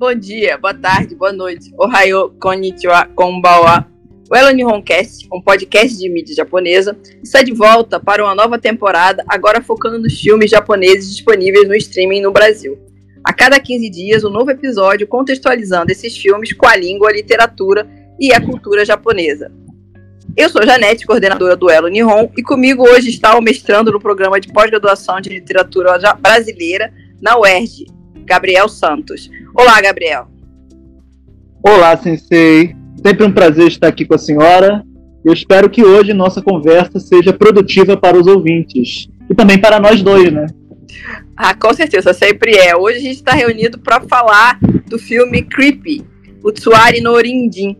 bom dia, boa tarde, boa noite. Ohayo, konnichiwa, konbawa. O Elo Nihoncast, um podcast de mídia japonesa, está de volta para uma nova temporada, agora focando nos filmes japoneses disponíveis no streaming no Brasil. A cada 15 dias, um novo episódio contextualizando esses filmes com a língua, a literatura e a cultura japonesa. Eu sou Janete, coordenadora do Elo Nihon, e comigo hoje está o mestrando no programa de pós-graduação de literatura brasileira na UERJ, Gabriel Santos. Olá, Gabriel. Olá, Sensei. Sempre um prazer estar aqui com a senhora. Eu espero que hoje nossa conversa seja produtiva para os ouvintes. E também para nós dois, né? Ah, com certeza, sempre é. Hoje a gente está reunido para falar do filme Creepy, o Tsuari no Orindin,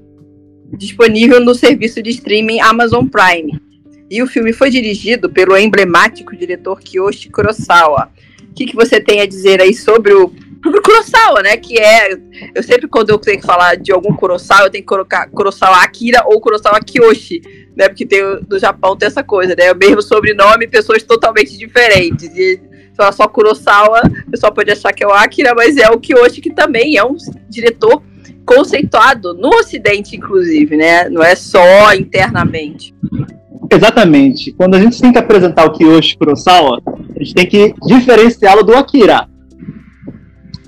disponível no serviço de streaming Amazon Prime. E o filme foi dirigido pelo emblemático diretor Kiyoshi Kurosawa. O que, que você tem a dizer aí sobre o sobre Kurosawa, né? Que é. Eu sempre, quando eu tenho que falar de algum Kurosawa, eu tenho que colocar Kurosawa Akira ou Kurosawa Kiyoshi, né? Porque tem, no Japão tem essa coisa, né? O mesmo sobrenome, pessoas totalmente diferentes. E falar só Kurosawa, o pessoal pode achar que é o Akira, mas é o Kiyoshi, que também é um diretor conceituado no Ocidente, inclusive, né? Não é só internamente. Exatamente. Quando a gente tem que apresentar o Kiyoshi Kurosawa, a gente tem que diferenciá-lo do Akira.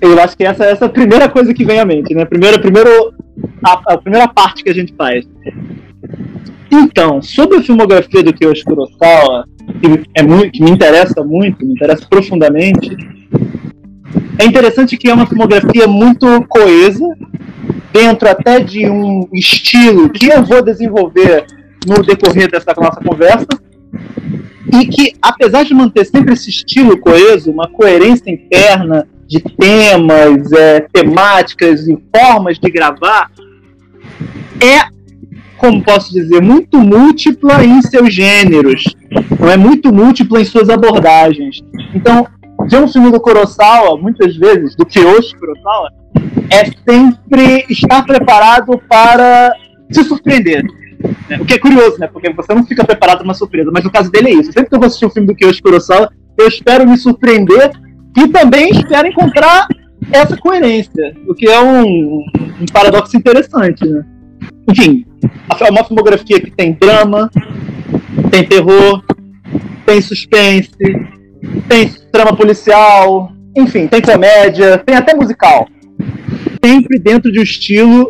Eu acho que essa, essa é a primeira coisa que vem à mente, né? Primeiro, primeiro, a, a primeira parte que a gente faz. Então, sobre a filmografia do Kiyoshi Kurosawa, que, é muito, que me interessa muito, me interessa profundamente, é interessante que é uma filmografia muito coesa, dentro até de um estilo que eu vou desenvolver no decorrer dessa nossa conversa, e que, apesar de manter sempre esse estilo coeso, uma coerência interna, de temas, é, temáticas e formas de gravar é, como posso dizer, muito múltipla em seus gêneros, não é muito múltipla em suas abordagens. Então, ver um filme do Kurosawa, muitas vezes, do Kiyoshi Kurosawa, é sempre estar preparado para se surpreender. Né? O que é curioso, né? Porque você não fica preparado para uma surpresa, mas no caso dele é isso. Sempre que eu vou assistir um filme do Kiyoshi Kurosawa, eu espero me surpreender e também espero encontrar essa coerência, o que é um, um paradoxo interessante, né? Enfim, é uma filmografia que tem drama, tem terror, tem suspense, tem trama policial, enfim, tem comédia, tem até musical. Sempre dentro de um estilo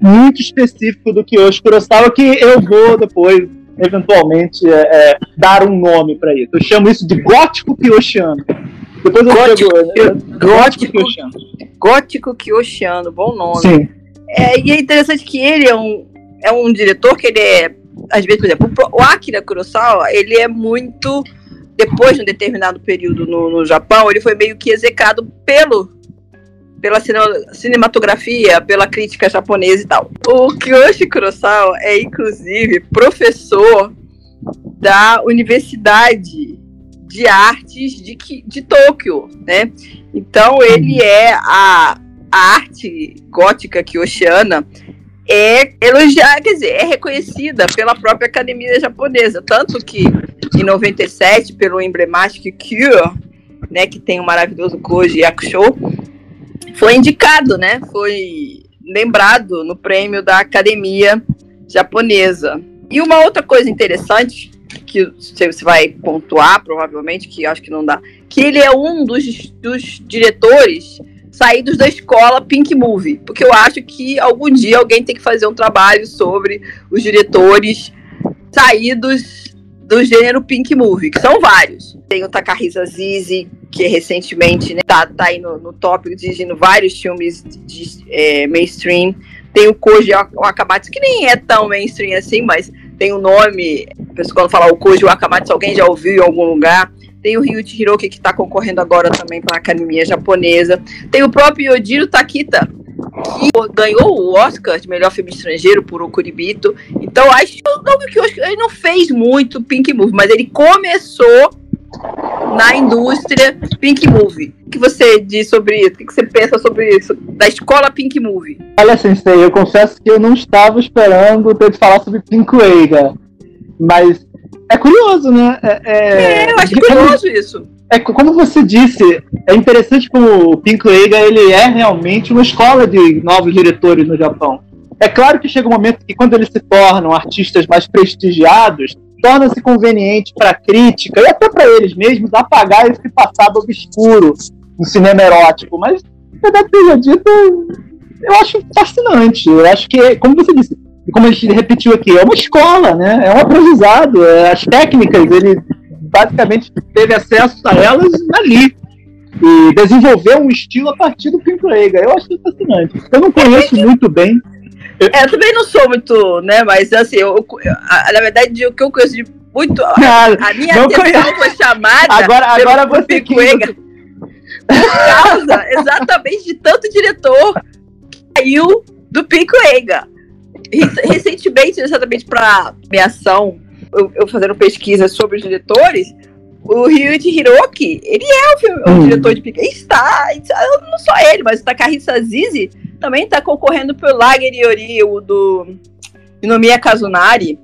muito específico do Kiyoshi Kurosawa, que eu vou depois, eventualmente, é, é, dar um nome para isso. Eu chamo isso de gótico Kiyoshiano. Depois eu gótico, pego, né? gótico Kyoshiano. Gótico bom nome. Sim. É, e é interessante que ele é um, é um diretor que ele é, às vezes, por exemplo, o Akira Kurosawa, ele é muito, depois de um determinado período no, no Japão, ele foi meio que execrado pelo pela cinematografia, pela crítica japonesa e tal. O Kiyoshi Kurosawa é, inclusive, professor da Universidade de artes de, de Tóquio, né? Então ele é a, a arte gótica oceana é elogiada, quer dizer, é reconhecida pela própria academia japonesa, tanto que em 97 pelo emblemático Cure, né, que tem o maravilhoso Koji Yakusho, foi indicado, né? Foi lembrado no prêmio da academia japonesa. E uma outra coisa interessante que você vai pontuar, provavelmente, que acho que não dá, que ele é um dos, dos diretores saídos da escola Pink Movie, porque eu acho que algum dia alguém tem que fazer um trabalho sobre os diretores saídos do gênero Pink Movie, que são vários. Tem o Takahisa Zizi, que recentemente né, tá, tá aí no, no tópico, dirigindo vários filmes de, de é, mainstream. Tem o Koji Wakamatsu, que nem é tão mainstream assim, mas tem o nome, quando fala o Koji Wakamatsu, alguém já ouviu em algum lugar. Tem o Ryuichi Hiroki, que está concorrendo agora também para a academia japonesa. Tem o próprio Yojiro Takita, que ganhou o Oscar de melhor filme estrangeiro por O Kuribito. Então, acho que ele não fez muito Pink Movie, mas ele começou na indústria Pink Movie. O que você diz sobre isso? O que você pensa sobre isso? Da escola Pink Movie? Olha, Sensei, eu confesso que eu não estava esperando ter de falar sobre Pink Wave, mas é curioso, né? É, é... é eu acho curioso isso. é como você disse, é interessante como o Pinkoega ele é realmente uma escola de novos diretores no Japão. É claro que chega um momento que quando eles se tornam artistas mais prestigiados, torna-se conveniente para a crítica e até para eles mesmos apagar esse passado obscuro no cinema erótico. Mas, verdade seja eu acho fascinante. Eu acho que, como você disse, e como a gente repetiu aqui, é uma escola, né? É um aprendizado. É, as técnicas, ele basicamente teve acesso a elas ali. E desenvolveu um estilo a partir do Pink Lega. Eu acho fascinante. Eu não conheço muito bem. É, eu também não sou muito, né? Mas assim, eu, eu na verdade, o que eu conheço de muito. A, a minha atenção conheço. foi chamada. Agora, agora você que. Por causa exatamente de tanto diretor que saiu do Pincoega. Recentemente, exatamente para minha ação, eu, eu, fazendo pesquisa sobre os diretores, o Ryuichi Hiroki, ele é o, filme, hum. o diretor de Pincoega. Está, não só ele, mas o Takahisa Azizi também está concorrendo pelo Lager Yori, o do Inomiya Kazunari.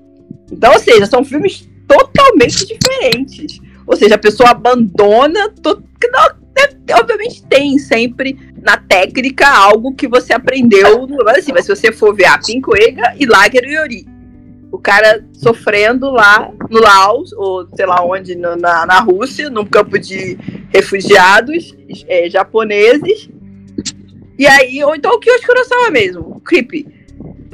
Então, ou seja, são filmes totalmente diferentes. Ou seja, a pessoa abandona. To... Não, é, obviamente tem sempre na técnica algo que você aprendeu. Assim, mas se você for ver a Pincoega e Lager Yori. O cara sofrendo lá no Laos, ou sei lá onde, na, na Rússia, num campo de refugiados é, japoneses. E aí, ou então o Kyoshi Kurosawa mesmo, o Creepy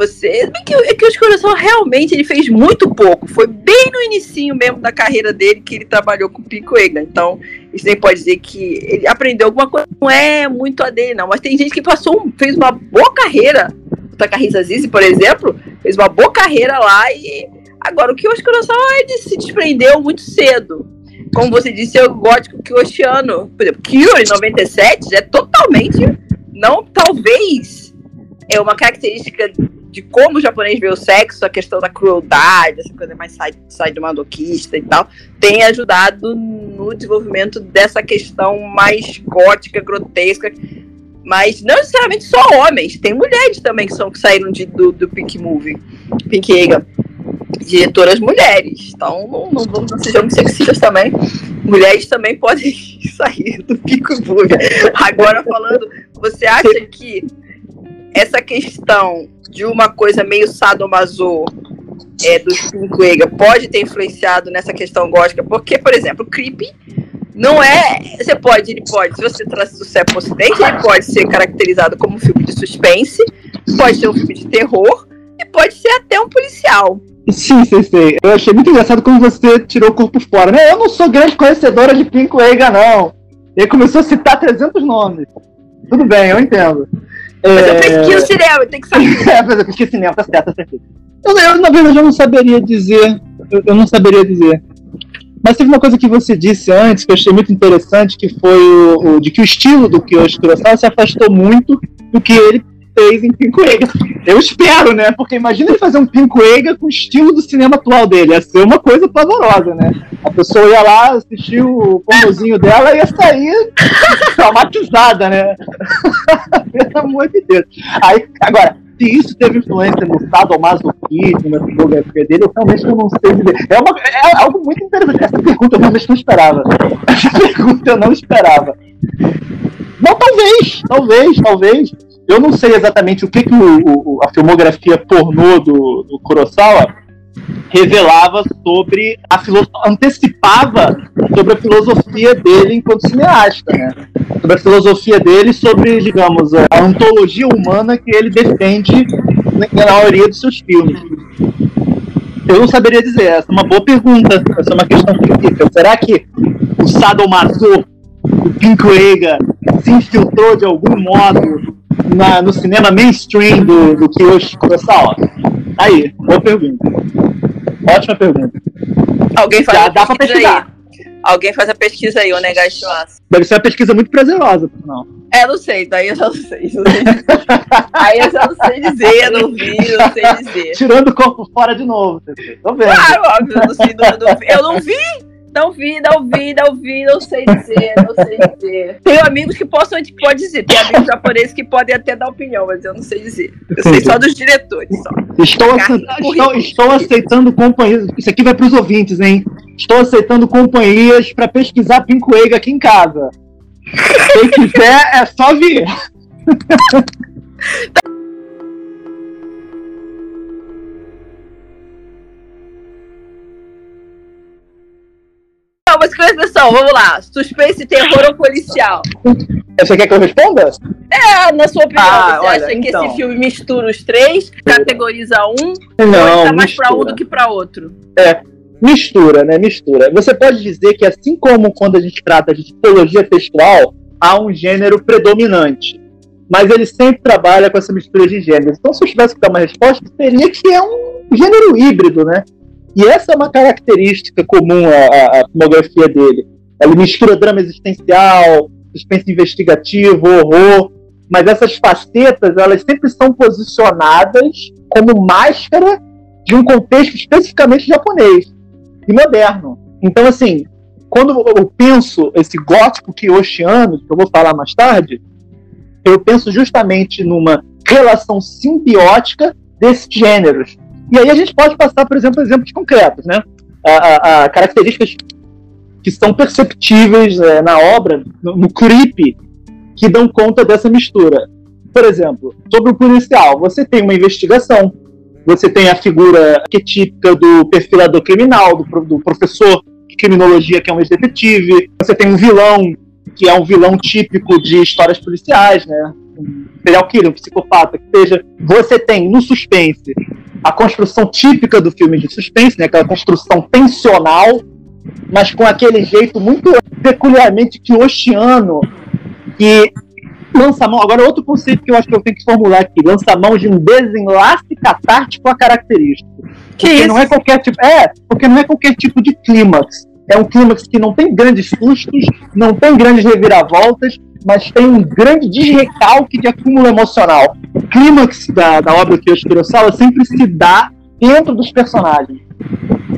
você. É que, é que o Escuração realmente ele fez muito pouco. Foi bem no inicinho mesmo da carreira dele que ele trabalhou com o Pico Ega. Então, isso nem pode dizer que ele aprendeu alguma coisa. Não é muito a dele, não. Mas tem gente que passou, fez uma boa carreira. O Takahisa Zizi, por exemplo, fez uma boa carreira lá e. Agora, o que o Kurosawa ele se desprendeu muito cedo. Como você disse, que o Oceano, por exemplo, Cure 97 é totalmente, não talvez, é uma característica de como o japonês vê o sexo, a questão da crueldade, essa coisa mais sai do madoquista e tal, tem ajudado no desenvolvimento dessa questão mais gótica, grotesca. Mas não necessariamente só homens, tem mulheres também que, são, que saíram de, do, do Pink Movie, Pink Ega. Diretoras mulheres. Então não, não, não, não sejamos sexistas também. Mulheres também podem sair do Pink Movie. Agora falando, você acha que essa questão de uma coisa meio sadomaso é, do Pinquega pode ter influenciado nessa questão gótica, porque, por exemplo, o Creepy não é. Você pode, ele pode, se você traz sucesso pro ocidente, ele pode ser caracterizado como um filme de suspense, pode ser um filme de terror e pode ser até um policial. Sim, sim, sim. Eu achei muito engraçado como você tirou o corpo fora. Né? Eu não sou grande conhecedora de Pinquega, não. Ele começou a citar 300 nomes. Tudo bem, eu entendo. Mas eu pesquiso cinema, tem que saber. é, mas eu pesquiso cinema, tá certo, tá certo. Eu, eu, na verdade, eu não saberia dizer. Eu, eu, não saberia dizer. Mas teve uma coisa que você disse antes que eu achei muito interessante, que foi o, o de que o estilo do Kiyoshi Kurosawa se afastou muito do que ele fez em Pincoega. Eu espero, né? Porque imagina ele fazer um Pincoega com o estilo do cinema atual dele. Ia ser uma coisa pavorosa, né? A pessoa ia lá, assistir o pomozinho dela e ia sair traumatizada, né? Pelo amor de Deus. Aí, agora, se isso teve influência no sadomasoquismo, na filosofia dele, eu realmente não sei dizer. É, uma, é algo muito interessante. Essa pergunta eu realmente não esperava. Essa pergunta eu não esperava. Não, talvez, talvez, talvez. Eu não sei exatamente o que, que o, o, a filmografia pornô do, do Kurosawa revelava sobre a filosofia, antecipava sobre a filosofia dele enquanto cineasta, né? Sobre a filosofia dele, sobre, digamos, a ontologia humana que ele defende na maioria dos seus filmes. Eu não saberia dizer, essa é uma boa pergunta, essa é uma questão que fica. Será que o sadomaso, o Pinkoega, se infiltrou de algum modo na, no cinema mainstream do, do Kiyoshi Kurosawa? Aí, boa pergunta. Ótima pergunta. Alguém faz Já dá pra pesquisar. Aí. Alguém faz a pesquisa aí, o Negachuas. Deve ser uma pesquisa muito prazerosa, não. É, não sei, daí eu já não sei. Não sei. aí eu já não sei dizer, não vi, não sei dizer. Tirando o corpo fora de novo, tô vendo. Claro, óbvio, eu não, sei, não, não, eu não vi, não vi, não vi, não vi, não sei dizer, não sei dizer. Tenho amigos que possam, pode dizer. Tem amigos japoneses que podem até dar opinião, mas eu não sei dizer. Eu sei só dos diretores. Só. Estou, estou, estou aceitando companheiros. Isso aqui vai para os ouvintes, hein? Estou aceitando companhias para pesquisar Wave aqui em casa. Quem quiser, é só vir. Não, mas presta atenção, vamos lá. Suspense, terror ou policial? Você quer que eu responda? É, na sua opinião, ah, você olha, acha então. que esse então. filme mistura os três, categoriza um, não, ou tá mais para um do que para outro? É, mistura, né? Mistura. Você pode dizer que assim como quando a gente trata de tipologia textual, há um gênero predominante. Mas ele sempre trabalha com essa mistura de gêneros. Então, se eu tivesse que dar uma resposta, seria que é um gênero híbrido, né? E essa é uma característica comum à, à filmografia dele. Ele mistura drama existencial, suspense investigativo, horror, mas essas facetas elas sempre são posicionadas como máscara de um contexto especificamente japonês e moderno. Então, assim, quando eu penso esse gótico kioshiano, que eu vou falar mais tarde, eu penso justamente numa relação simbiótica desses gêneros. E aí a gente pode passar, por exemplo, exemplos concretos, né? A, a, a características que são perceptíveis é, na obra, no, no que dão conta dessa mistura. Por exemplo, sobre o policial, você tem uma investigação, você tem a figura arquetípica do perfilador criminal, do, do professor de criminologia que é um ex-detetive, você tem um vilão que é um vilão típico de histórias policiais, né? Um serial killer, um psicopata, que seja. Você tem no suspense a construção típica do filme de suspense, né? Aquela construção tensional, mas com aquele jeito muito peculiarmente kioshiano, que lança mão. Agora, outro conceito que eu acho que eu tenho que formular aqui: lança mão de um desenlace catártico a característico. Que porque isso? não é qualquer tipo. É, porque não é qualquer tipo de clímax. É um clímax que não tem grandes sustos, não tem grandes reviravoltas, mas tem um grande desrecalque de acúmulo emocional. O clímax da, da obra que eu Kurosawa sempre se dá dentro dos personagens.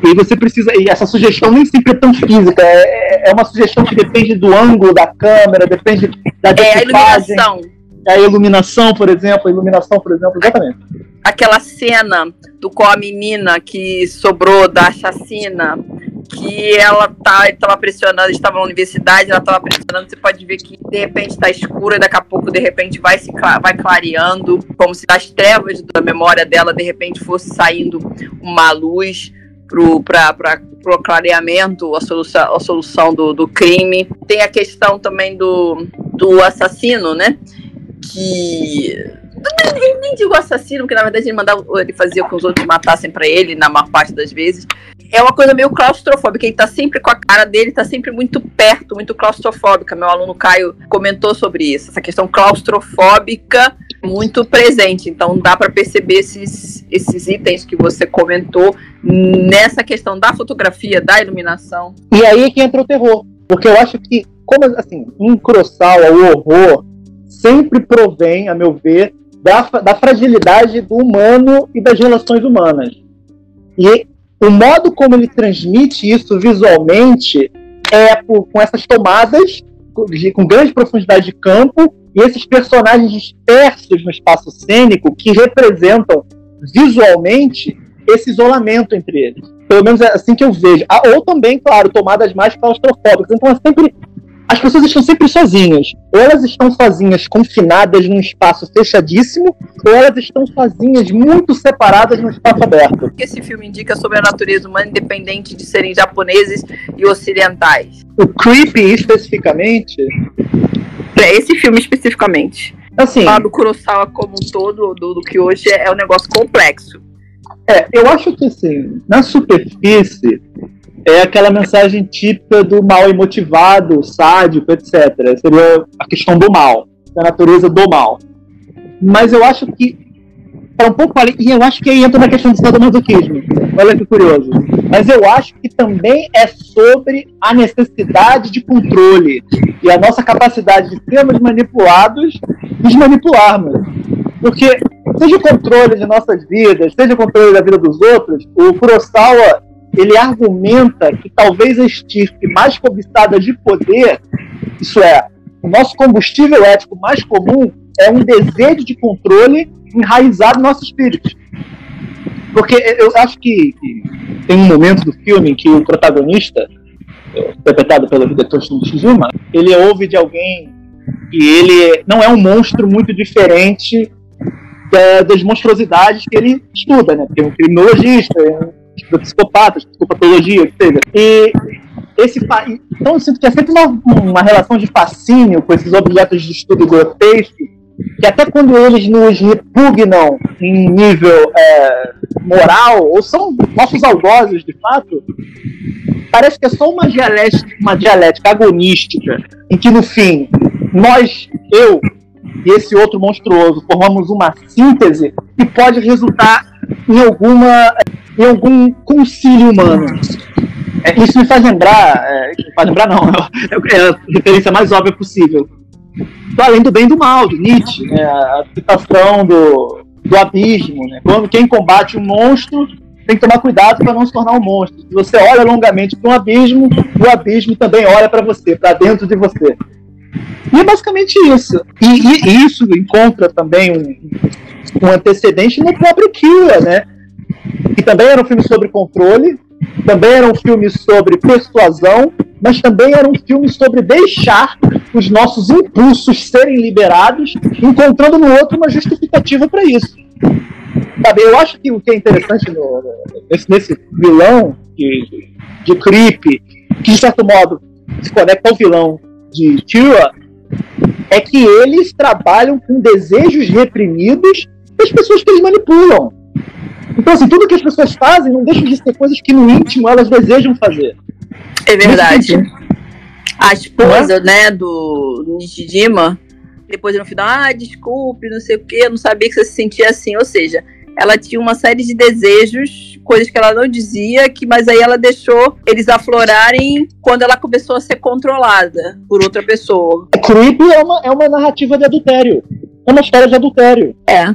E você precisa. E essa sugestão nem sempre é tão física, é, é uma sugestão que depende do ângulo da câmera, depende da É a iluminação. A iluminação, por exemplo, a iluminação, por exemplo, exatamente. Aquela cena do com a menina que sobrou da chacina, que ela tá, estava pressionando, estava na universidade, ela estava pressionando, você pode ver que de repente está escura, daqui a pouco de repente vai se vai clareando, como se das trevas da memória dela de repente fosse saindo uma luz para o clareamento, a solução, a solução do, do crime. Tem a questão também do, do assassino, né? Que nem, nem digo assassino, porque na verdade ele mandava, ele fazia com os outros matassem para ele, na maior parte das vezes. É uma coisa meio claustrofóbica, ele tá sempre com a cara dele, tá sempre muito perto, muito claustrofóbica. Meu aluno Caio comentou sobre isso, essa questão claustrofóbica muito presente. Então dá para perceber esses, esses itens que você comentou nessa questão da fotografia, da iluminação. E aí que entra o terror. Porque eu acho que, como assim, Kurosawa, o horror sempre provém, a meu ver, da, da fragilidade do humano e das relações humanas. E o modo como ele transmite isso visualmente é por, com essas tomadas de, com grande profundidade de campo e esses personagens dispersos no espaço cênico que representam visualmente esse isolamento entre eles. Pelo menos é assim que eu vejo. Ah, ou também, claro, tomadas mais claustrofóbicas. Então é sempre as pessoas estão sempre sozinhas. Ou elas estão sozinhas, confinadas num espaço fechadíssimo, ou elas estão sozinhas, muito separadas num espaço aberto. O que esse filme indica sobre a natureza humana, independente de serem japoneses e ocidentais? O Creepy, especificamente. É, esse filme especificamente. Assim. Falar do Kurosawa como um todo, do, do que hoje é, é um negócio complexo. É, eu acho que assim, na superfície, é aquela mensagem típica do mal emotivado, sádico, etc. Seria a questão do mal, da natureza do mal. Mas eu acho que é um pouco e eu acho que aí entra na questão do sadomasoquismo. Olha que curioso. Mas eu acho que também é sobre a necessidade de controle e a nossa capacidade de sermos manipulados de manipularmos. Porque seja o controle de nossas vidas, seja o controle da vida dos outros, o Kurosawa ele argumenta que talvez a estirpe mais cobiçada de poder, isso é, o nosso combustível ético mais comum é um desejo de controle enraizado no nosso espírito. Porque eu acho que, tem um momento do filme em que o protagonista, interpretado pelo Hidetoshi Shizuma, ele ouve de alguém que ele não é um monstro muito diferente é, das monstruosidades que ele estuda, né? Porque é um criminologista, é um psicopata, psicopatologia, etc. E esse então eu sinto que é sempre uma, uma relação de fascínio com esses objetos de estudo grotesco que até quando eles nos repugnam em nível é, moral, ou são nossos algozes de fato, parece que é só uma dialética, uma dialética agonística, em que no fim, nós, eu e esse outro monstruoso, formamos uma síntese que pode resultar em alguma em algum concílio humano. É, isso me faz lembrar, é, faz lembrar não, é, a referência mais óbvia possível do além do bem e do mal, de Nietzsche, né? a citação do, do abismo. Né? Quando quem combate um monstro tem que tomar cuidado para não se tornar um monstro. Se você olha longamente para um abismo, o abismo também olha para você, para dentro de você. E é basicamente isso. E, e, e isso encontra também um, um, antecedente no próprio Kira, né? Que também era um filme sobre controle, também era um filme sobre persuasão, mas também era um filme sobre deixar os nossos impulsos serem liberados, encontrando no outro uma justificativa para isso. Sabe, eu acho que o que é interessante no, nesse, nesse, vilão de, de Creep, que de certo modo se conecta ao vilão de Tira, é que eles trabalham com desejos reprimidos das pessoas que eles manipulam. Então, assim, tudo que as pessoas fazem não deixa de ser coisas que no íntimo elas desejam fazer. É verdade. A esposa, né, do Nishijima, depois no final, ah, desculpe, não sei o que, eu não sabia que você se sentia assim. Ou seja, ela tinha uma série de desejos, coisas que ela não dizia, que mas aí ela deixou eles aflorarem quando ela começou a ser controlada por outra pessoa. Creep é uma, é uma narrativa de adultério. É uma história de adultério. É.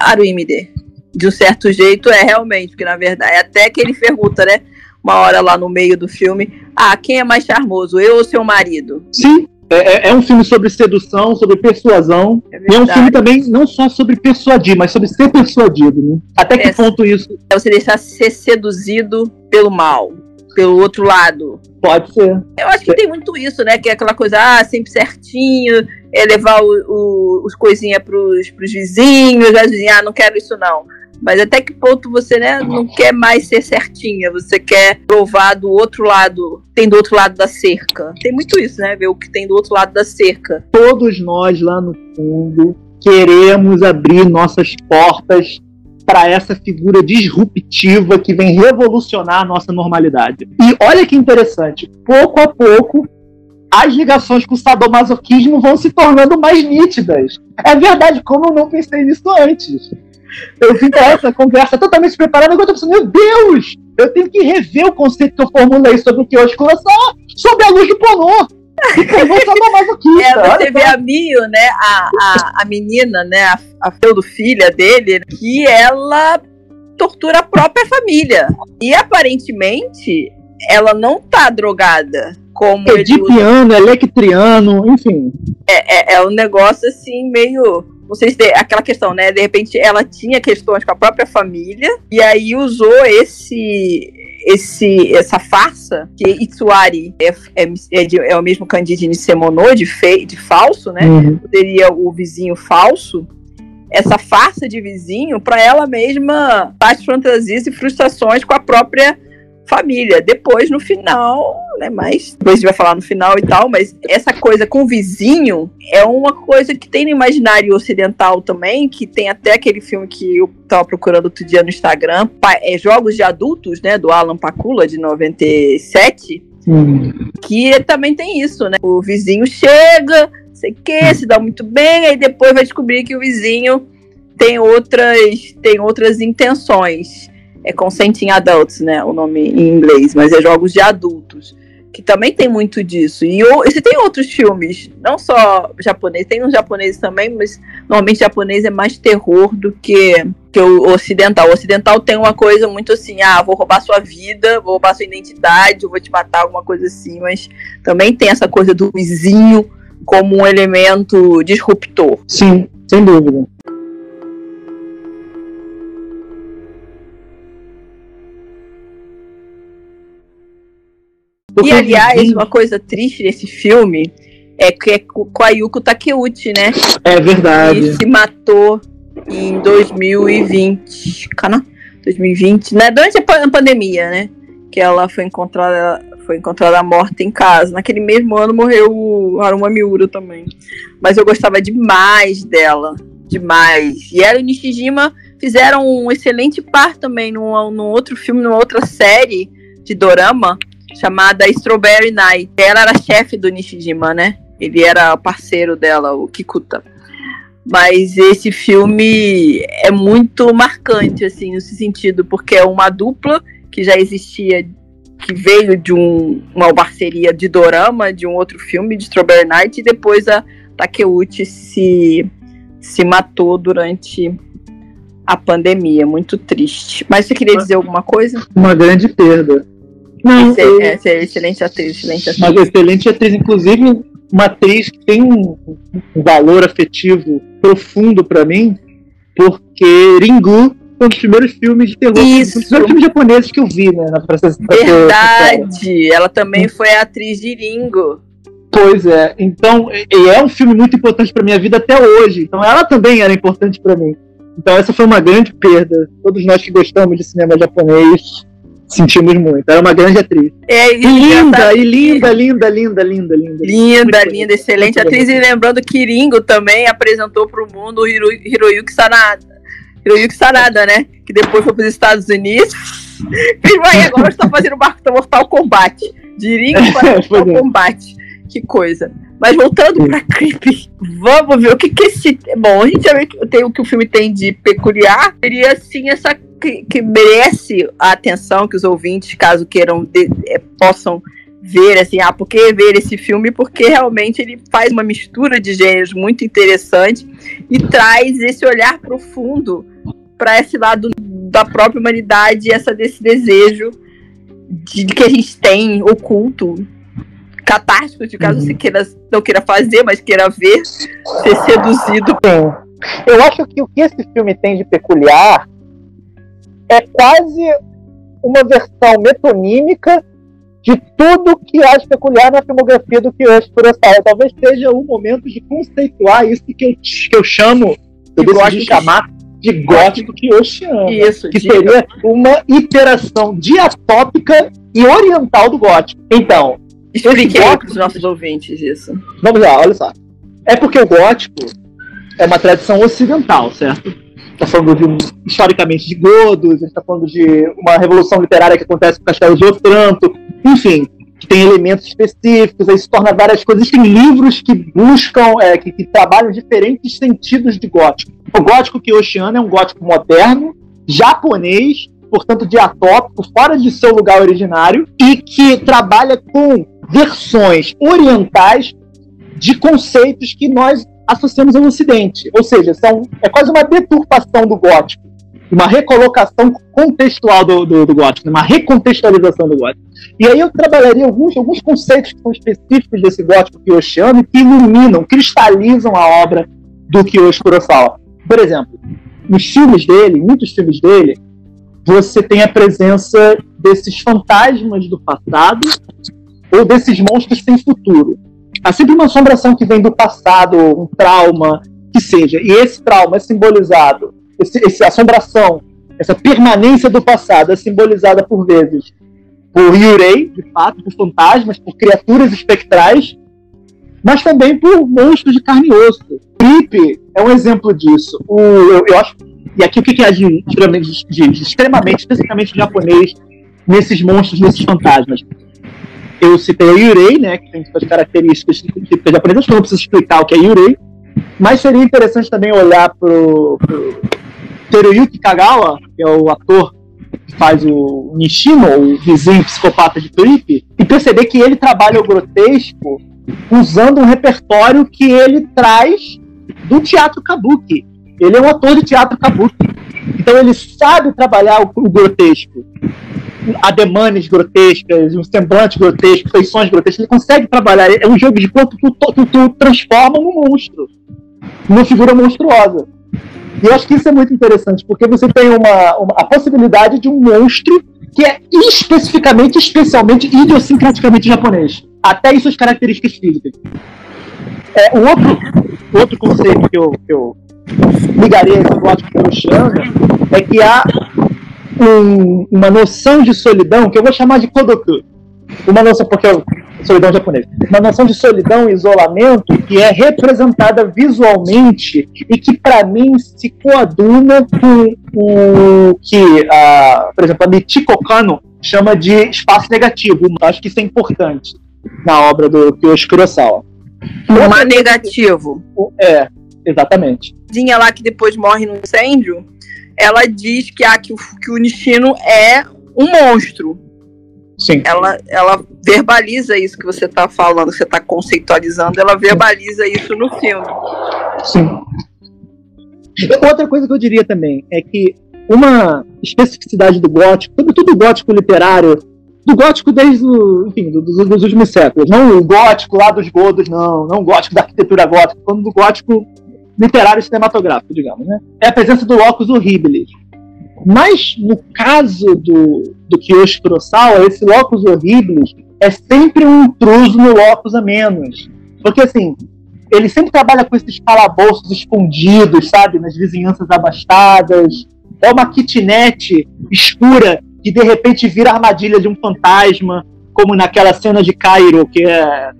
Aruimide. De um certo jeito, é realmente, porque na verdade, é até que ele pergunta, né? uma hora lá no meio do filme, ah, quem é mais charmoso, eu ou seu marido? Sim, é, é, é um filme sobre sedução, sobre persuasão. É e é um filme também não só sobre persuadir, mas sobre ser persuadido, né? Até que é, ponto isso. É você deixar ser seduzido pelo mal, pelo outro lado. Pode ser. Eu acho que tem muito isso, né? Que é aquela coisa, ah, sempre certinho, é levar o, o, os coisinhas pros, pros vizinhos, as vizinhas, ah, não quero isso não. Mas até que ponto você né, não quer mais ser certinha, você quer provar do outro lado, tem do outro lado da cerca. Tem muito isso, né? Ver o que tem do outro lado da cerca. Todos nós lá no fundo queremos abrir nossas portas para essa figura disruptiva que vem revolucionar a nossa normalidade. E olha que interessante, pouco a pouco as ligações com o sadomasoquismo vão se tornando mais nítidas. É verdade, como eu não pensei nisso antes. Eu vim para essa conversa totalmente preparada, agora eu tô pensando, meu Deus! Eu tenho que rever o conceito que eu formulei sobre o que hoje começar sobre a luz do pornô. É, você vê a Mio, né, a, a, a menina, né, a, a filha dele, que ela tortura a própria família. E aparentemente, ela não tá drogada. Como Edipiano, electriano, enfim. É, é, é um negócio assim, meio não sei se aquela questão, né? De repente ela tinha questões com a própria família e aí usou esse esse, essa farsa, que Itsuari é, é, é, de, é o mesmo Candide Nisemono, de, fe, de falso, né? Uhum. Seria o vizinho falso. Essa farsa de vizinho, para ela mesma, faz fantasias e frustrações com a própria família. Depois, no final, né? Mas depois a gente vai falar no final e tal, mas essa coisa com o vizinho é uma coisa que tem no imaginário ocidental também, que tem até aquele filme que eu tava procurando outro dia no Instagram, é Jogos de Adultos, né? Do Alan Pakula, de 97. Hum. Que também tem isso, né? O vizinho chega, sei que, se dá muito bem, aí depois vai descobrir que o vizinho tem outras, tem outras intenções é Consenting Adults, né? O nome em inglês, mas é jogos de adultos. Que também tem muito disso. E você tem outros filmes, não só japonês, tem uns japoneses também, mas normalmente japonês é mais terror do que, que o ocidental. O ocidental tem uma coisa muito assim: ah, vou roubar sua vida, vou roubar sua identidade, vou te matar, alguma coisa assim, mas também tem essa coisa do vizinho como um elemento disruptor. Sim, sem dúvida. E aliás, uma coisa triste desse filme é que é com a Yuko Takeuchi, né? É verdade. Que se matou em 2020. Cana? 2020, né? Durante a pandemia, né? Que ela foi encontrada, foi encontrada morta em casa. Naquele mesmo ano morreu o Haruma Miura também. Mas eu gostava demais dela. Demais. E ela e o Nishijima fizeram um excelente par também num, num outro filme, numa outra série de dorama chamada Strawberry Night. Ela era chefe do Nishijima, né? Ele era parceiro dela, o Kikuta. Mas esse filme é muito marcante, assim, nesse sentido, porque é uma dupla que já existia, que veio de um, uma parceria de dorama, de um outro filme, de Strawberry Night, e depois a Takeuchi se, se matou durante a pandemia. Muito triste. Mas você queria dizer alguma coisa? Uma grande perda. Não, eu... essa é excelente atriz, excelente atriz. Uma excelente atriz, inclusive uma atriz que tem um, um valor afetivo profundo para mim, porque Ringu foi um dos primeiros filmes de terror, Isso. um dos primeiros filmes japoneses que eu vi, né? Na, pra Verdade! Ela também foi atriz de Ringo. Pois é, então, é um filme muito importante para minha vida até hoje. Então, ela também era importante para mim. Então, essa foi uma grande perda. Todos nós que gostamos de cinema japonês sentimos muito. Era uma grande atriz. É, e linda, e linda, linda, linda, linda, linda. Linda, linda, excelente atriz. E lembrando que Ringo também apresentou para o mundo o Hiro, Hiroyuki Sanada. Hiroyuki Sanada, né? Que depois foi para os Estados Unidos. E agora está fazendo o Mortal Kombat. De Ringo para Mortal Kombat. Que coisa. Mas voltando para Creep, vamos ver o que que esse. Bom, a gente já vê que tem o que o filme tem de peculiar. Seria assim essa que, que merece a atenção que os ouvintes, caso queiram, de, é, possam ver, assim, ah, por que ver esse filme? Porque realmente ele faz uma mistura de gêneros muito interessante e traz esse olhar profundo para esse lado da própria humanidade, essa desse desejo de, de que a gente tem oculto, catártico, de caso uhum. você queira, não queira fazer, mas queira ver, ser seduzido. Sim. Eu acho que o que esse filme tem de peculiar é quase uma versão metonímica de tudo que há de peculiar na filmografia do Kiyoshi Kurosawa. Talvez seja o momento de conceituar isso que eu, que eu chamo, eu de chamar de gótico Kiyoshiano. Isso, que seria uma iteração diatópica e oriental do gótico. Então, explique para os nossos ouvintes isso. Vamos lá, olha só. É porque o gótico é uma tradição ocidental, certo? está falando de, historicamente de Godos, a gente está falando de uma revolução literária que acontece com Castelo de Otranto, enfim, que tem elementos específicos, aí se torna várias coisas. Existem livros que buscam, é, que, que, trabalham diferentes sentidos de gótico. O gótico Kiyoshiano é um gótico moderno, japonês, portanto diatópico, fora de seu lugar originário, e que trabalha com versões orientais de conceitos que nós associamos ao Ocidente. Ou seja, são, é quase uma deturpação do gótico, uma recolocação contextual do, do, do gótico, uma recontextualização do gótico. E aí eu trabalharia alguns, alguns conceitos que são específicos desse gótico kiyoshiano e que iluminam, cristalizam a obra do Kiyoshi Kurosawa. Por exemplo, nos filmes dele, muitos filmes dele, você tem a presença desses fantasmas do passado ou desses monstros sem futuro. Há sempre uma assombração que vem do passado, um trauma, que seja. E esse trauma é simbolizado, esse, essa assombração, essa permanência do passado é simbolizada por vezes por Yurei, de fato, por fantasmas, por criaturas espectrais, mas também por monstros de carne e osso. Creep é um exemplo disso. O, eu, eu acho, e aqui o que é de, de, de extremamente, especificamente japonês, nesses monstros, nesses fantasmas? Eu citei a Yurei, né, que tem suas características típicas japonesas, que eu não preciso explicar o que é Yurei, mas seria interessante também olhar pro, pro Teruyuki Kagawa, que é o ator que faz o Nishino, o vizinho psicopata de Creep, e perceber que ele trabalha o grotesco usando um repertório que ele traz do teatro kabuki. Ele é um ator de teatro kabuki. Então ele sabe trabalhar o, o grotesco ademanes grotescas, um semblante grotesco, feições grotescas. Ele consegue trabalhar. É um jogo de corpo que tu, tu, tu transforma num monstro, numa figura monstruosa. E eu acho que isso é muito interessante, porque você tem uma, uma a possibilidade de um monstro que é especificamente, especialmente, idiosincraticamente japonês. Até em suas características físicas. É, um outro, outro conceito que eu, que eu ligaria esse gótico prussiano é que há um, uma noção de solidão que eu vou chamar de kodoku. Uma noção, porque eu, solidão japonesa. Uma noção de solidão e isolamento que é representada visualmente e que, para mim, se coaduna com o que, a, por exemplo, a Michiko Kano chama de espaço negativo. Acho que isso é importante na obra do Kiyoshi Kurosawa. Um negativo. É, exatamente. Dinha lá que depois morre no incêndio, ela diz que, ah, que, o, que o Nishino é um monstro. Sim. Ela, ela verbaliza isso que você está falando, você está conceitualizando, ela verbaliza isso no filme. Sim. Outra coisa que eu diria também é que uma especificidade do gótico, tudo gótico literário, do gótico desde o, enfim, dos, dos últimos séculos. Não o gótico lá dos godos, não. Não o gótico da arquitetura gótica, quando do gótico literário cinematográfico, digamos, né? É a presença do locus horribilis. Mas no caso do, do Kiyoshi Kurosawa, esse locus horribilis é sempre um intruso no locus a menos. Porque assim, ele sempre trabalha com esses calabouços escondidos, sabe? Nas vizinhanças abastadas. É uma kitnet escura que de repente vira armadilha de um fantasma, como naquela cena de Cairo, que é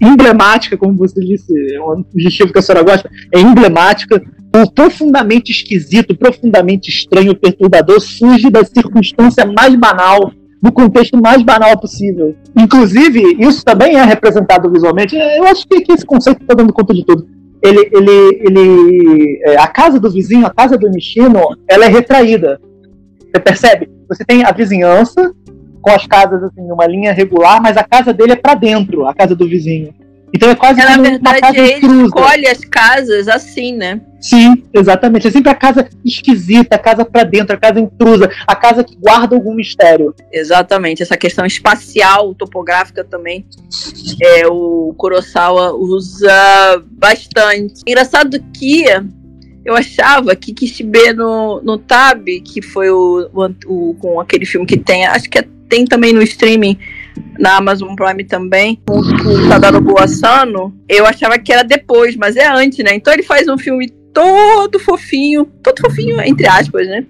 emblemática, como você disse, é um adjetivo que a senhora gosta, é emblemática. O profundamente esquisito, profundamente estranho, perturbador surge da circunstância mais banal, do contexto mais banal possível. Inclusive, isso também é representado visualmente. Eu acho que, que esse conceito está dando conta de tudo. Ele, ele, ele, é, a casa do vizinho, a casa do Nishino, ela é retraída. Você percebe? Você tem a vizinhança com as casas assim, numa linha regular, mas a casa dele é para dentro, a casa do vizinho. Então é quase é, na verdade, casa ele escolhe as casas assim, né? Sim, exatamente. É sempre a casa esquisita, a casa para dentro, a casa intrusa, a casa que guarda algum mistério. Exatamente. Essa questão espacial, topográfica também, é, o Kurosawa usa bastante. Engraçado que eu achava que Kishibe no, no Tab, que foi o, o, o, com aquele filme que tem, acho que é, tem também no streaming na Amazon Prime também, com o Tadanobu Asano, eu achava que era depois, mas é antes, né? Então ele faz um filme todo fofinho, todo fofinho, entre aspas, né?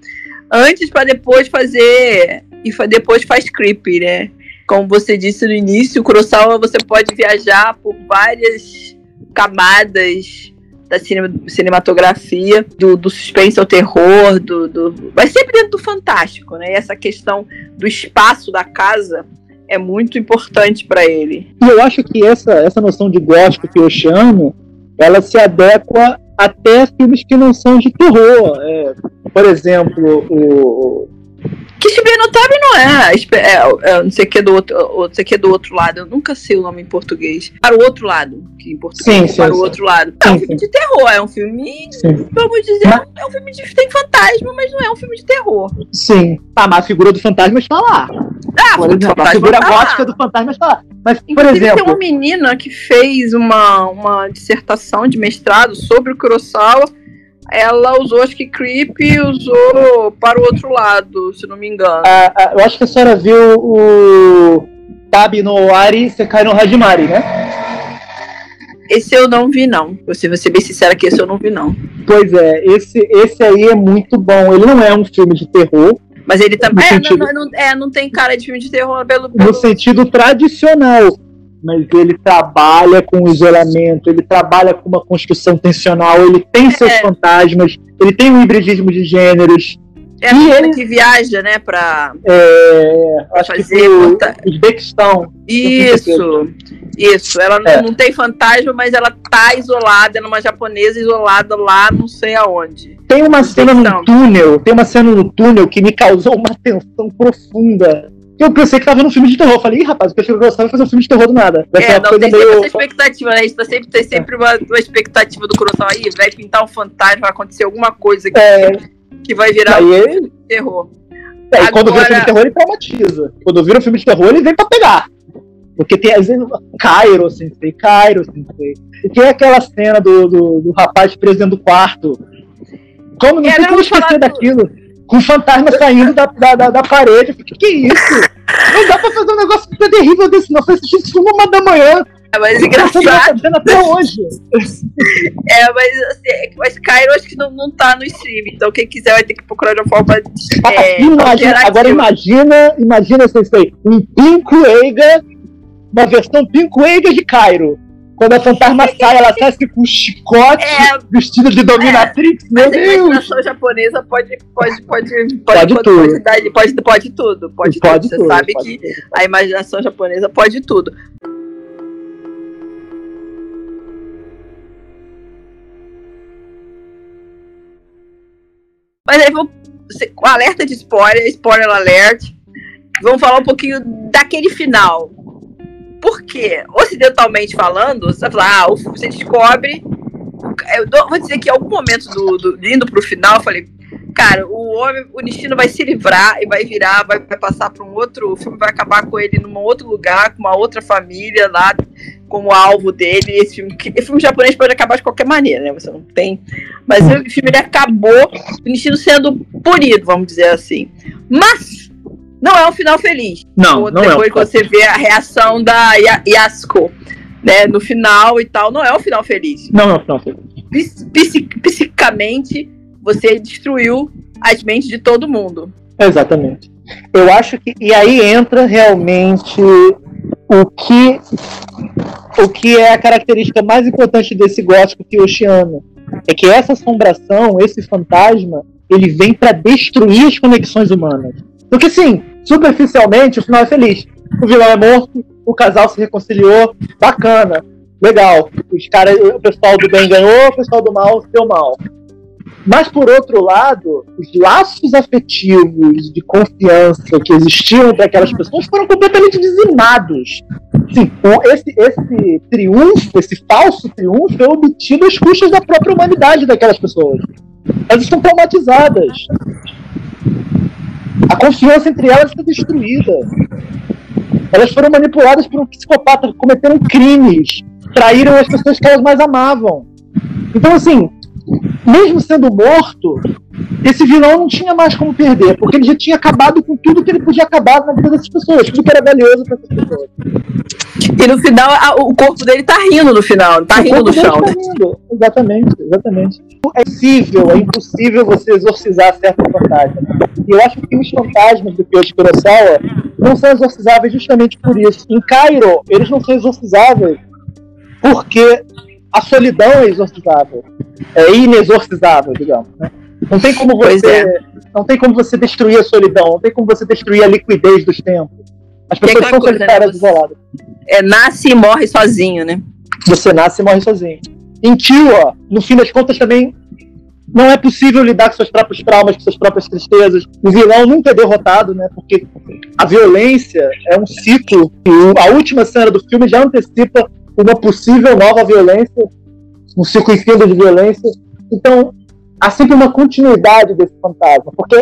Antes para depois fazer. E depois faz creepy, né? Como você disse no início, o Kurosawa você pode viajar por várias camadas da cinematografia, do, do suspense ao terror, do, do, mas sempre dentro do fantástico, né? E essa questão do espaço da casa é muito importante para ele. E eu acho que essa, essa noção de gótico que eu chamo, ela se adequa até filmes que não são de terror. É, por exemplo, o, Kishibenotabe não é, é, é, não sei que do outro, não sei que do outro lado. Eu nunca sei o nome em português. Para o outro lado, que em português sim, sim, para sim. o outro lado. É um filme de terror, é um filme, vamos dizer, é um filme de tem fantasma, mas não é um filme de terror. Sim. Tá, mas a figura do fantasma está lá. Ah, por exemplo, a figura tá gótica lá. do fantasma está lá. Mas, Inclusive, por exemplo, tem uma menina que fez uma, uma dissertação de mestrado sobre o Kurosawa ela usou, acho que Creep usou para o outro lado, se não me engano. Ah, ah, eu acho que a senhora viu o Tabi no Ari Sekai no Hajimari, né? Esse eu não vi, não. Você vou ser bem sincera que esse eu não vi, não. Pois é, esse, esse aí é muito bom. Ele não é um filme de terror. Mas ele também. É, sentido... não, não, é, não tem cara de filme de terror pelo. pelo... No sentido tradicional mas ele trabalha com isolamento, ele trabalha com uma construção tensional, ele tem seus é. fantasmas, ele tem um hibridismo de gêneros. É a e ele que viaja, né, pra, é, acho fazer que o, Uzbequistão. Isso, isso. Ela não, é. não, tem fantasma, mas ela tá isolada, é numa japonesa isolada lá, não sei aonde. Tem uma cena no túnel, tem uma cena no túnel que me causou uma tensão profunda eu pensei que tava no filme de terror. Eu falei, Ih, rapaz, o perfil gostava de fazer um filme de terror do nada. Vai é, não, tem meio... sempre essa expectativa, né? A gente tá sempre, tem sempre uma, uma expectativa do Kurosawa aí, vai pintar um fantasma, vai acontecer alguma coisa que, é... que vai virar um filme de terror. É, Agora... quando vira um filme de terror, ele traumatiza. Quando vira um filme de terror, ele vem pra pegar. Porque tem, às vezes, Cairo, Sensei, Cairo, Sensei. E tem aquela cena do, do, do rapaz preso dentro do quarto. Como não é, tem como esquecer daquilo. Com fantasma saindo da, da, da, da parede. O que, que é isso? Não dá pra fazer um negócio terrível desse, não. Foi assistir isso uma da manhã. É mais engraçado. até hoje. É, mas assim, é mas Cairo acho que não, não tá no stream, então quem quiser vai ter que procurar de uma forma. É, imagina, agora imagina, imagina isso aí, um Pink Eiga, uma versão Pink Eiga de Cairo. Quando a fantasma sai, ela sai assim com um chicote, é, vestida de dominatrix. É, meu Deus! A imaginação japonesa pode, pode, pode, pode, pode, pode, tudo. Pode, pode, pode tudo. Pode, pode tudo. Você sabe que tudo. a imaginação japonesa pode tudo. Mas aí vou. Alerta de spoiler, spoiler alert. Vamos falar um pouquinho daquele final. Porque, ocidentalmente falando, você vai falar, ah, você descobre. Eu vou dizer que em algum momento do, do indo pro final, eu falei, cara, o homem, o destino vai se livrar e vai virar, vai, vai passar para um outro. O filme vai acabar com ele num outro lugar, com uma outra família lá, como alvo dele. Esse filme, esse filme japonês pode acabar de qualquer maneira, né? Você não tem. Mas o filme ele acabou, o destino sendo punido, vamos dizer assim. Mas não é um final feliz. Não, não Depois é que você vê a reação da Yasuko, né, no final e tal, não é um final feliz. Não é um final feliz. psicicamente, você destruiu as mentes de todo mundo. Exatamente. Eu acho que e aí entra realmente o que o que é a característica mais importante desse gótico Oceano é que essa assombração, esse fantasma, ele vem para destruir as conexões humanas. Porque sim, superficialmente o final é feliz. O vilão é morto, o casal se reconciliou, bacana, legal. Os cara, o pessoal do bem ganhou, o pessoal do mal deu mal. Mas, por outro lado, os laços afetivos de confiança que existiam entre aquelas pessoas foram completamente dizimados. Sim, esse, esse triunfo, esse falso triunfo, é obtido às custas da própria humanidade daquelas pessoas. Elas estão traumatizadas. A confiança entre elas está destruída. Elas foram manipuladas por um psicopata, cometeram crimes, traíram as pessoas que elas mais amavam. Então, assim, mesmo sendo morto, esse vilão não tinha mais como perder, porque ele já tinha acabado com tudo que ele podia acabar na vida dessas pessoas, tudo que era valioso para essas pessoas. E no final, a, o corpo dele tá rindo no final, tá o rindo no chão. Tá rindo. Exatamente, exatamente. É impossível, é impossível você exorcizar certos fantasmas. E eu acho que os fantasmas do Kyoshi Kurosawa não são exorcizáveis justamente por isso. Em Cairo, eles não são exorcizáveis porque a solidão é exorcizável. É inexorcizável, digamos. Né? Não tem como você. É. Não tem como você destruir a solidão, não tem como você destruir a liquidez dos tempos. As pessoas são solitárias né? isoladas. É, nasce e morre sozinho, né? Você nasce e morre sozinho. Em Kiwa, no fim das contas, também não é possível lidar com seus próprios traumas, com suas próprias tristezas. O vilão nunca é derrotado, né? Porque a violência é um ciclo. A última cena do filme já antecipa uma possível nova violência, um ciclo infinito de violência. Então, há sempre uma continuidade desse fantasma, porque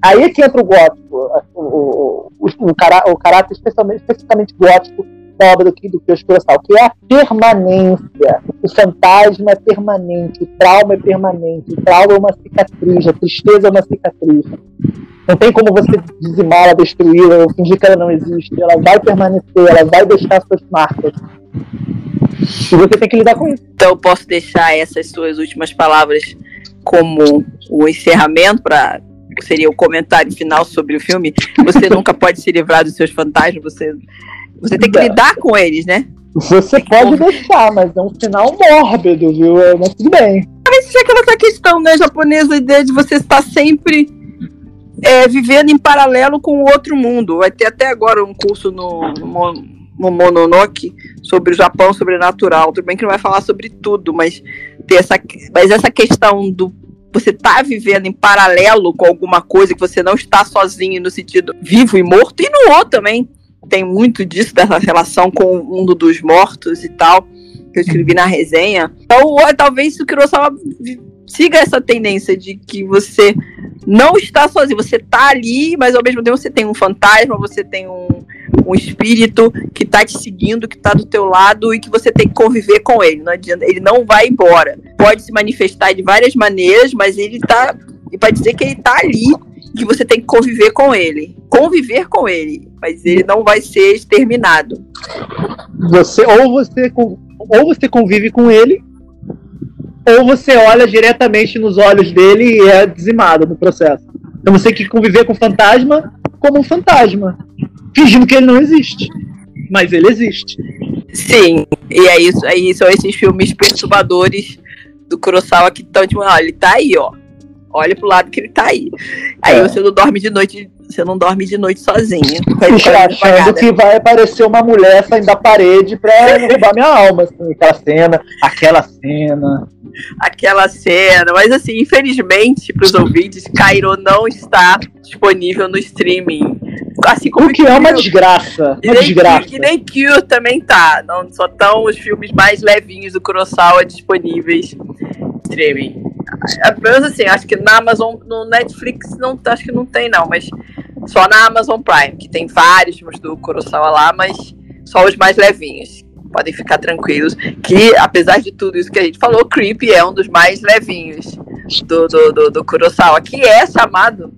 aí é que entra o gótico, o, o, o, o, cará o caráter especialmente, especificamente gótico da obra do, do Kiyoshi Kurosawa, que é a permanência. O fantasma é permanente, o trauma é permanente, o trauma é uma cicatriz, a tristeza é uma cicatriz. Não tem como você dizimá-la, destruí-la, fingir que ela não existe. Ela vai permanecer, ela vai deixar suas marcas. E você tem que lidar com isso. Então posso deixar essas suas últimas palavras como o encerramento para seria o comentário final sobre o filme. Você nunca pode se livrar dos seus fantasmas, você você tem que lidar com eles, né? Você pode deixar, mas é um final mórbido, viu? É, mas tudo bem. Talvez seja aquela questão, né, japonesa, a ideia de você estar sempre é, vivendo em paralelo com o outro mundo. Vai ter até agora um curso no, no no Mononoke sobre o Japão sobrenatural. Tudo bem que não vai falar sobre tudo, mas ter essa, mas essa questão do você tá vivendo em paralelo com alguma coisa que você não está sozinho no sentido vivo e morto e no outro também tem muito disso dessa relação com o mundo dos mortos e tal que eu escrevi na resenha. Então, talvez o Kurosawa siga essa tendência de que você não está sozinho, você está ali, mas ao mesmo tempo você tem um fantasma, você tem um um espírito que está te seguindo, que está do teu lado e que você tem que conviver com ele. Não adianta, ele não vai embora. Pode se manifestar de várias maneiras, mas ele está e para dizer que ele está ali, que você tem que conviver com ele. Conviver com ele, mas ele não vai ser exterminado. Você ou você ou você convive com ele, ou você olha diretamente nos olhos dele e é dizimado no processo. Então você tem que conviver com o fantasma como um fantasma, fingindo que ele não existe. Mas ele existe. Sim, e é isso, aí são esses filmes perturbadores do Kurosawa que estão tipo, olha, ele tá aí, ó. Olha pro lado que ele tá aí. Aí é. você não dorme de noite, você não dorme de noite sozinha. Achando que vai aparecer uma mulher saindo da parede pra roubar minha alma. Assim, aquela cena, aquela cena. Aquela cena. Mas assim, infelizmente, pros ouvintes, Cairo não está disponível no streaming. Assim como o que é uma desgraça. Uma nem, desgraça. Que nem Q também tá. Não, só estão os filmes mais levinhos do Kurosawa disponíveis streaming. Apenas assim, acho que na Amazon, no Netflix, não, acho que não tem não, mas só na Amazon Prime, que tem vários filmes do Kurosawa lá, mas só os mais levinhos. Podem ficar tranquilos, que apesar de tudo isso que a gente falou, Creep é um dos mais levinhos do, do, do, do Kurosawa, que é chamado,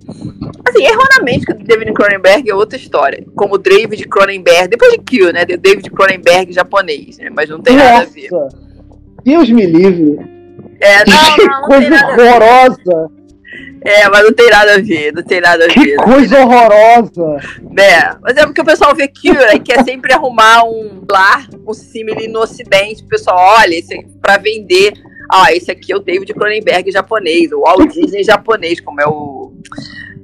assim, erroneamente, que o David Cronenberg é outra história, como David Cronenberg, depois de Kill, né, David Cronenberg japonês, né, mas não tem Nossa. nada a ver. Deus me livre. É, não, que não, não coisa horrorosa. É, mas não tem nada a ver, não tem nada a ver. Que coisa horrorosa! É, mas é porque o pessoal vê Cure e quer sempre arrumar um lar, um simile no ocidente. O pessoal olha esse aqui pra vender. Ah, esse aqui é o David Cronenberg japonês, o Walt Disney japonês, como é o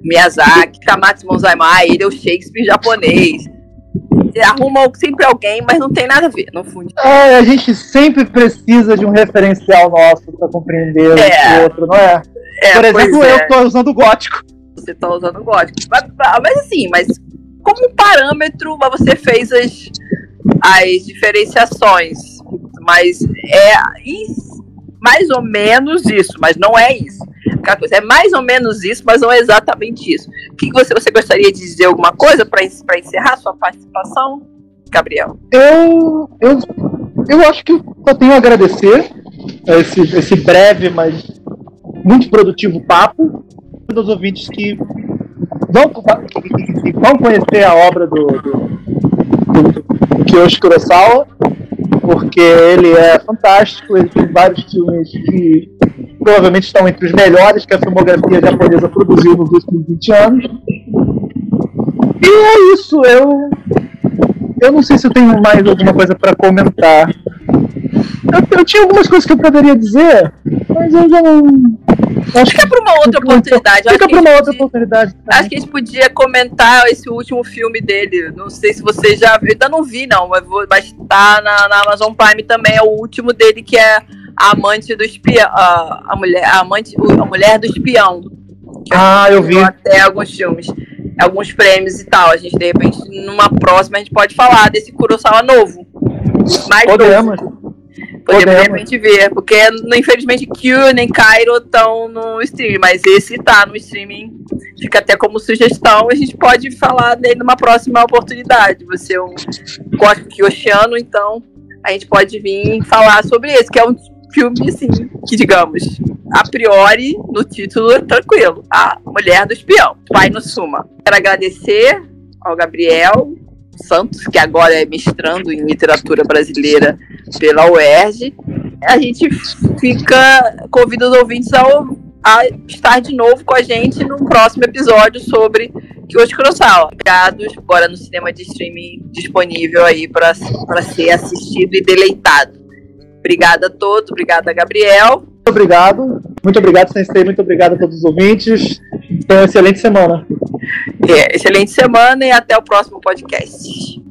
Miyazaki, Kamatsu Monzaimai, ele é o Shakespeare japonês arruma sempre alguém, mas não tem nada a ver, no fundo. É, a gente sempre precisa de um referencial nosso para compreender é. o outro, não é? é Por exemplo, eu é. tô usando o gótico. Você tá usando o gótico. Mas, mas assim, mas como parâmetro você fez as, as diferenciações. Mas é mais ou menos isso, mas não é isso coisa. É mais ou menos isso, mas não é exatamente isso. O que você, você gostaria de dizer alguma coisa para encerrar sua participação, Gabriel? Eu, eu, eu acho que só tenho a agradecer esse, esse breve, mas muito produtivo papo dos ouvintes que vão, que vão conhecer a obra do, do, do, do Kiyoshi Kurosawa, porque ele é fantástico, ele tem vários filmes que provavelmente estão entre os melhores que a filmografia japonesa produziu nos últimos 20 anos. E é isso, eu. Eu não sei se eu tenho mais alguma coisa para comentar. Eu, eu, tinha algumas coisas que eu poderia dizer, mas eu já não. Acho Fica para uma outra oportunidade. Fica para uma outra podia, oportunidade. Acho que a gente podia comentar esse último filme dele. Não sei se você já viu. Ainda não vi, não, mas, vou, mas tá na, na Amazon Prime também. É o último dele que é a amante do espião, a, a mulher, a amante, a mulher do espião. Ah, eu vi. Até alguns filmes, alguns prêmios e tal. A gente de repente numa próxima a gente pode falar desse Kurosawa novo. Mais Podemos. Novo. Podemos, de repente ver, porque infelizmente Q nem Cairo estão no streaming, mas esse tá no streaming, fica até como sugestão, a gente pode falar dele numa próxima oportunidade. Você é um gosta de oceano, então a gente pode vir falar sobre esse, que é um filme, assim, que digamos, a priori, no título é tranquilo. A Mulher do Espião, Pai no Suma. Quero agradecer ao Gabriel Santos, que agora é mestrando em literatura brasileira pela UERJ. A gente fica, convida os ouvintes ao, a estar de novo com a gente no próximo episódio sobre Kyoshi Kurosawa. Ligados agora no cinema de streaming disponível aí para ser assistido e deleitado. Obrigada a todos, obrigada, Gabriel. Muito obrigado, muito obrigado, Sensei, muito obrigado a todos os ouvintes. Então, excelente semana. É, excelente semana e até o próximo podcast.